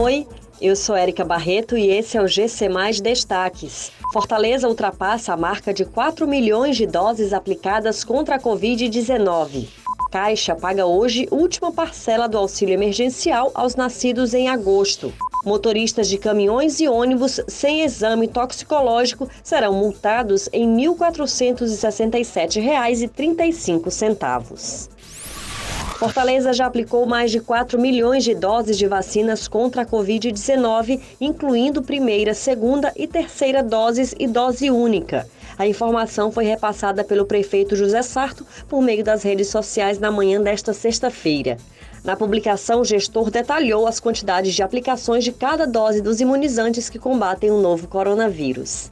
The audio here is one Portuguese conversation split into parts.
Oi, eu sou Érica Barreto e esse é o GC Mais Destaques. Fortaleza ultrapassa a marca de 4 milhões de doses aplicadas contra a Covid-19. Caixa paga hoje última parcela do auxílio emergencial aos nascidos em agosto. Motoristas de caminhões e ônibus sem exame toxicológico serão multados em R$ 1.467,35. Fortaleza já aplicou mais de 4 milhões de doses de vacinas contra a Covid-19, incluindo primeira, segunda e terceira doses e dose única. A informação foi repassada pelo prefeito José Sarto por meio das redes sociais na manhã desta sexta-feira. Na publicação, o gestor detalhou as quantidades de aplicações de cada dose dos imunizantes que combatem o novo coronavírus.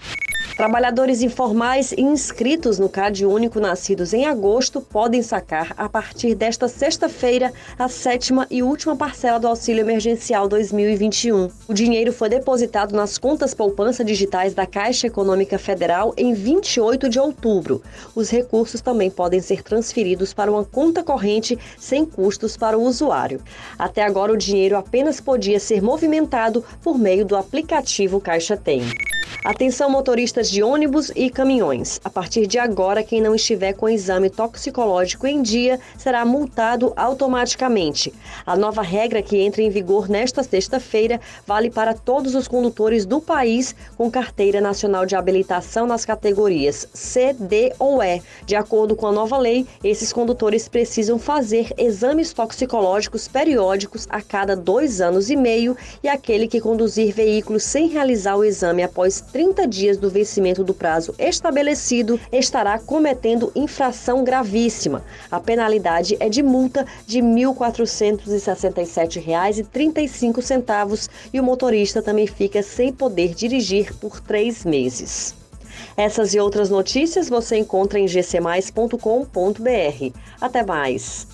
Trabalhadores informais inscritos no CAD Único nascidos em agosto podem sacar, a partir desta sexta-feira, a sétima e última parcela do Auxílio Emergencial 2021. O dinheiro foi depositado nas contas poupança digitais da Caixa Econômica Federal em 28 de outubro. Os recursos também podem ser transferidos para uma conta corrente sem custos para o usuário. Até agora, o dinheiro apenas podia ser movimentado por meio do aplicativo Caixa Tem. Atenção motoristas de ônibus e caminhões. A partir de agora, quem não estiver com exame toxicológico em dia será multado automaticamente. A nova regra que entra em vigor nesta sexta-feira vale para todos os condutores do país com carteira nacional de habilitação nas categorias C, D ou E. De acordo com a nova lei, esses condutores precisam fazer exames toxicológicos periódicos a cada dois anos e meio e aquele que conduzir veículos sem realizar o exame após 30 dias do vencimento do prazo estabelecido, estará cometendo infração gravíssima. A penalidade é de multa de R$ 1.467,35 e o motorista também fica sem poder dirigir por três meses. Essas e outras notícias você encontra em gcmais.com.br. Até mais!